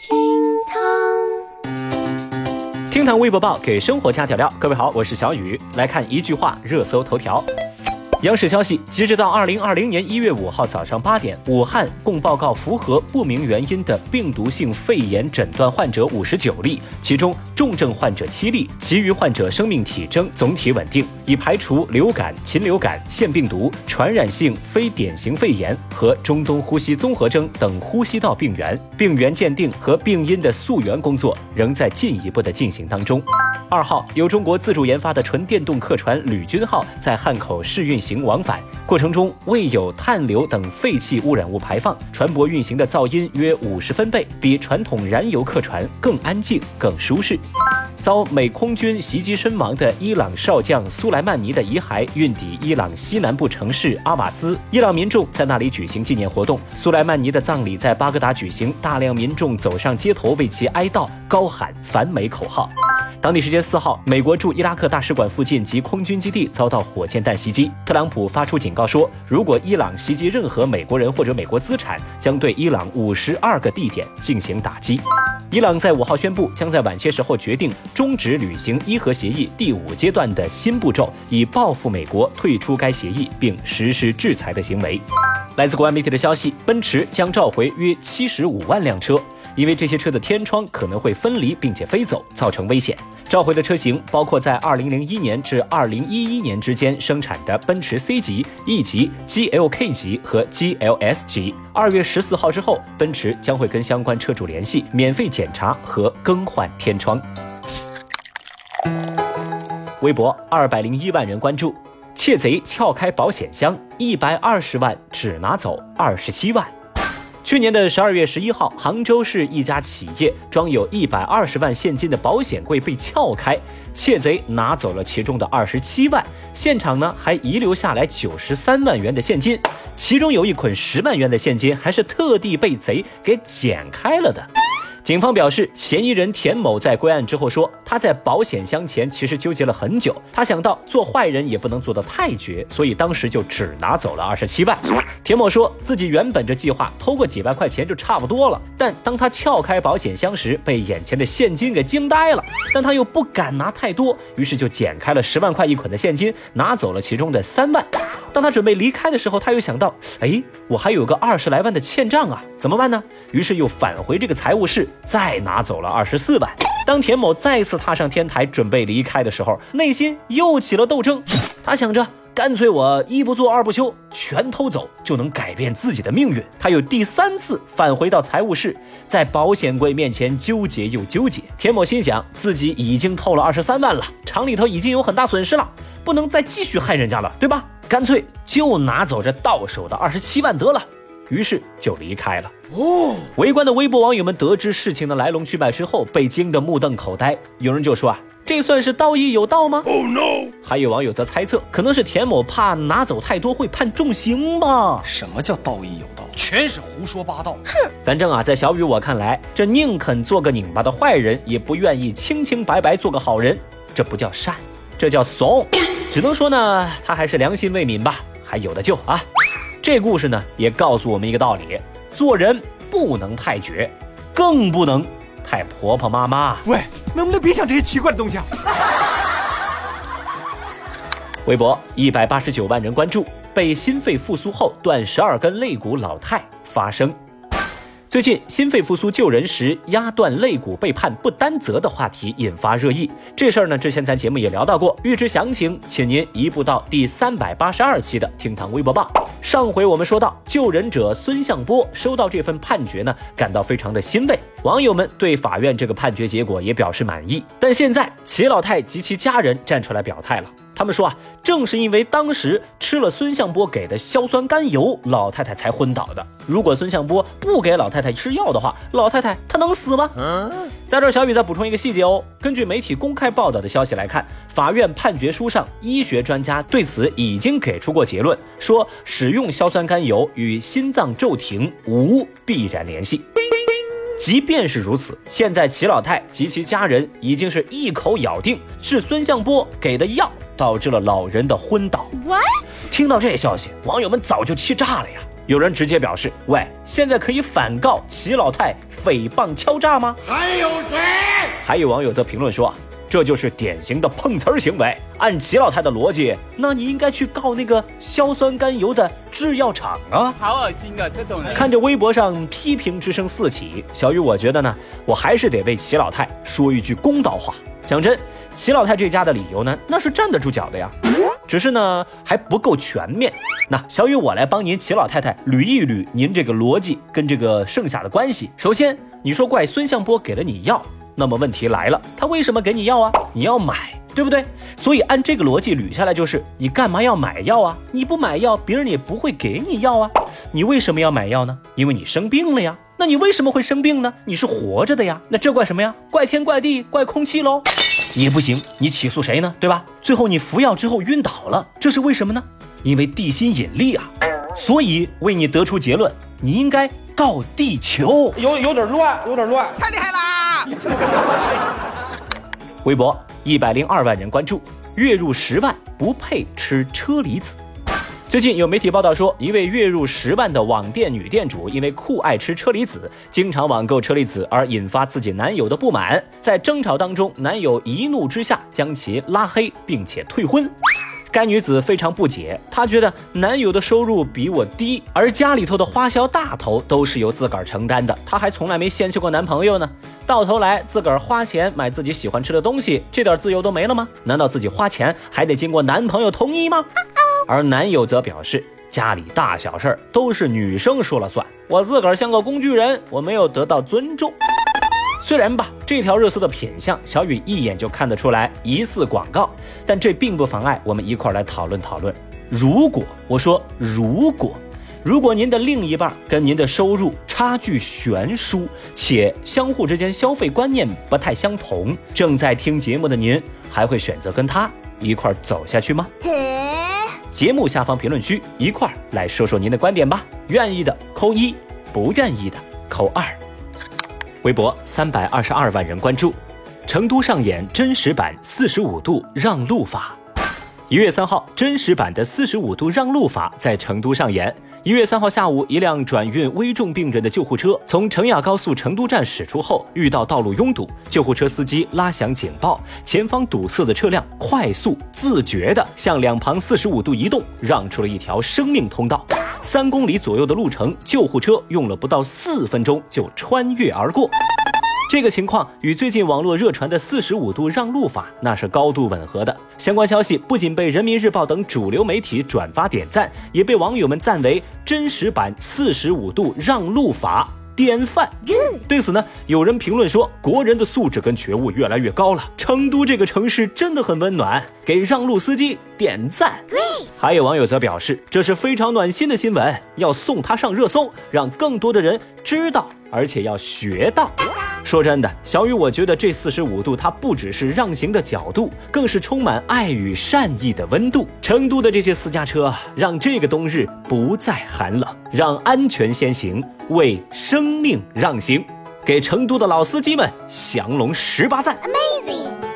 厅堂，厅堂微博报给生活加调料。各位好，我是小雨，来看一句话热搜头条。央视消息，截止到二零二零年一月五号早上八点，武汉共报告符合不明原因的病毒性肺炎诊断患者五十九例，其中重症患者七例，其余患者生命体征总体稳定，已排除流感、禽流感、腺病毒、传染性非典型肺炎和中东呼吸综合征等呼吸道病原。病原鉴定和病因的溯源工作仍在进一步的进行当中。二号，由中国自主研发的纯电动客船“旅军号”在汉口试运行往返过程中，未有碳硫等废气污染物排放，船舶运行的噪音约五十分贝，比传统燃油客船更安静、更舒适。遭美空军袭击身亡的伊朗少将苏莱曼尼的遗骸运抵伊朗西南部城市阿瓦兹，伊朗民众在那里举行纪念活动。苏莱曼尼的葬礼在巴格达举行，大量民众走上街头为其哀悼，高喊反美口号。当地时间四号，美国驻伊拉克大使馆附近及空军基地遭到火箭弹袭击。特朗普发出警告说，如果伊朗袭击任何美国人或者美国资产，将对伊朗五十二个地点进行打击。伊朗在五号宣布，将在晚些时候决定终止履行伊核协议第五阶段的新步骤，以报复美国退出该协议并实施制裁的行为。来自国外媒体的消息，奔驰将召回约七十五万辆车。因为这些车的天窗可能会分离并且飞走，造成危险。召回的车型包括在2001年至2011年之间生产的奔驰 C 级、E 级、GLK 级和 GLS 级。二月十四号之后，奔驰将会跟相关车主联系，免费检查和更换天窗。微博二百零一万人关注，窃贼撬开保险箱，一百二十万只拿走二十七万。去年的十二月十一号，杭州市一家企业装有一百二十万现金的保险柜被撬开，窃贼拿走了其中的二十七万，现场呢还遗留下来九十三万元的现金，其中有一捆十万元的现金还是特地被贼给剪开了的。警方表示，嫌疑人田某在归案之后说，他在保险箱前其实纠结了很久，他想到做坏人也不能做得太绝，所以当时就只拿走了二十七万。田某说自己原本这计划偷个几万块钱就差不多了，但当他撬开保险箱时，被眼前的现金给惊呆了，但他又不敢拿太多，于是就剪开了十万块一捆的现金，拿走了其中的三万。当他准备离开的时候，他又想到，哎，我还有个二十来万的欠账啊，怎么办呢？于是又返回这个财务室。再拿走了二十四万。当田某再次踏上天台准备离开的时候，内心又起了斗争。他想着，干脆我一不做二不休，全偷走就能改变自己的命运。他又第三次返回到财务室，在保险柜面前纠结又纠结。田某心想，自己已经偷了二十三万了，厂里头已经有很大损失了，不能再继续害人家了，对吧？干脆就拿走这到手的二十七万得了。于是就离开了。哦，围观的微博网友们得知事情的来龙去脉之后，被惊得目瞪口呆。有人就说啊，这算是道义有道吗？Oh no！还有网友则猜测，可能是田某怕拿走太多会判重刑吧？什么叫道义有道？全是胡说八道！哼！反正啊，在小雨我看来，这宁肯做个拧巴的坏人，也不愿意清清白白做个好人。这不叫善，这叫怂。只能说呢，他还是良心未泯吧，还有的救啊。这故事呢，也告诉我们一个道理：做人不能太绝，更不能太婆婆妈妈。喂，能不能别想这些奇怪的东西啊？微博一百八十九万人关注，被心肺复苏后断十二根肋骨老太发声。最近，心肺复苏救人时压断肋骨被判不担责的话题引发热议。这事儿呢，之前咱节目也聊到过。欲知详情，请您移步到第三百八十二期的厅堂微博报。上回我们说到，救人者孙向波收到这份判决呢，感到非常的欣慰。网友们对法院这个判决结果也表示满意。但现在，齐老太及其家人站出来表态了。他们说啊，正是因为当时吃了孙向波给的硝酸甘油，老太太才昏倒的。如果孙向波不给老太太吃药的话，老太太她能死吗？在这儿，小雨再补充一个细节哦。根据媒体公开报道的消息来看，法院判决书上，医学专家对此已经给出过结论，说使用硝酸甘油与心脏骤停无必然联系。即便是如此，现在齐老太及其家人已经是一口咬定是孙向波给的药导致了老人的昏倒。What？听到这消息，网友们早就气炸了呀！有人直接表示：“喂，现在可以反告齐老太诽谤敲诈吗？”还有谁？还有网友则评论说。这就是典型的碰瓷儿行为。按齐老太的逻辑，那你应该去告那个硝酸甘油的制药厂啊！好恶心啊！这种人。看着微博上批评之声四起，小雨，我觉得呢，我还是得为齐老太说一句公道话。讲真，齐老太这家的理由呢，那是站得住脚的呀，只是呢还不够全面。那小雨，我来帮您齐老太太捋一捋您这个逻辑跟这个剩下的关系。首先，你说怪孙向波给了你药。那么问题来了，他为什么给你药啊？你要买，对不对？所以按这个逻辑捋下来，就是你干嘛要买药啊？你不买药，别人也不会给你药啊。你为什么要买药呢？因为你生病了呀。那你为什么会生病呢？你是活着的呀。那这怪什么呀？怪天怪地怪空气喽？也不行，你起诉谁呢？对吧？最后你服药之后晕倒了，这是为什么呢？因为地心引力啊。所以为你得出结论，你应该告地球。有有点乱，有点乱，太厉害啦！微博一百零二万人关注，月入十万不配吃车厘子。最近有媒体报道说，一位月入十万的网店女店主，因为酷爱吃车厘子，经常网购车厘子而引发自己男友的不满，在争吵当中，男友一怒之下将其拉黑，并且退婚。该女子非常不解，她觉得男友的收入比我低，而家里头的花销大头都是由自个儿承担的，她还从来没嫌弃过男朋友呢。到头来自个儿花钱买自己喜欢吃的东西，这点自由都没了吗？难道自己花钱还得经过男朋友同意吗？而男友则表示，家里大小事儿都是女生说了算，我自个儿像个工具人，我没有得到尊重。虽然吧，这条热搜的品相，小雨一眼就看得出来疑似广告，但这并不妨碍我们一块儿来讨论讨论。如果我说如果，如果您的另一半跟您的收入差距悬殊，且相互之间消费观念不太相同，正在听节目的您，还会选择跟他一块儿走下去吗？节目下方评论区一块儿来说说您的观点吧。愿意的扣一，不愿意的扣二。微博三百二十二万人关注，成都上演真实版四十五度让路法。一月三号，真实版的四十五度让路法在成都上演。一月三号下午，一辆转运危重病人的救护车从成雅高速成都站驶出后，遇到道路拥堵，救护车司机拉响警报，前方堵塞的车辆快速自觉地向两旁四十五度移动，让出了一条生命通道。三公里左右的路程，救护车用了不到四分钟就穿越而过。这个情况与最近网络热传的四十五度让路法那是高度吻合的。相关消息不仅被人民日报等主流媒体转发点赞，也被网友们赞为真实版四十五度让路法典范。对此呢，有人评论说，国人的素质跟觉悟越来越高了。成都这个城市真的很温暖，给让路司机点赞。还有网友则表示，这是非常暖心的新闻，要送他上热搜，让更多的人知道，而且要学到。说真的，小雨，我觉得这四十五度，它不只是让行的角度，更是充满爱与善意的温度。成都的这些私家车，让这个冬日不再寒冷，让安全先行，为生命让行，给成都的老司机们降龙十八赞。Amazing。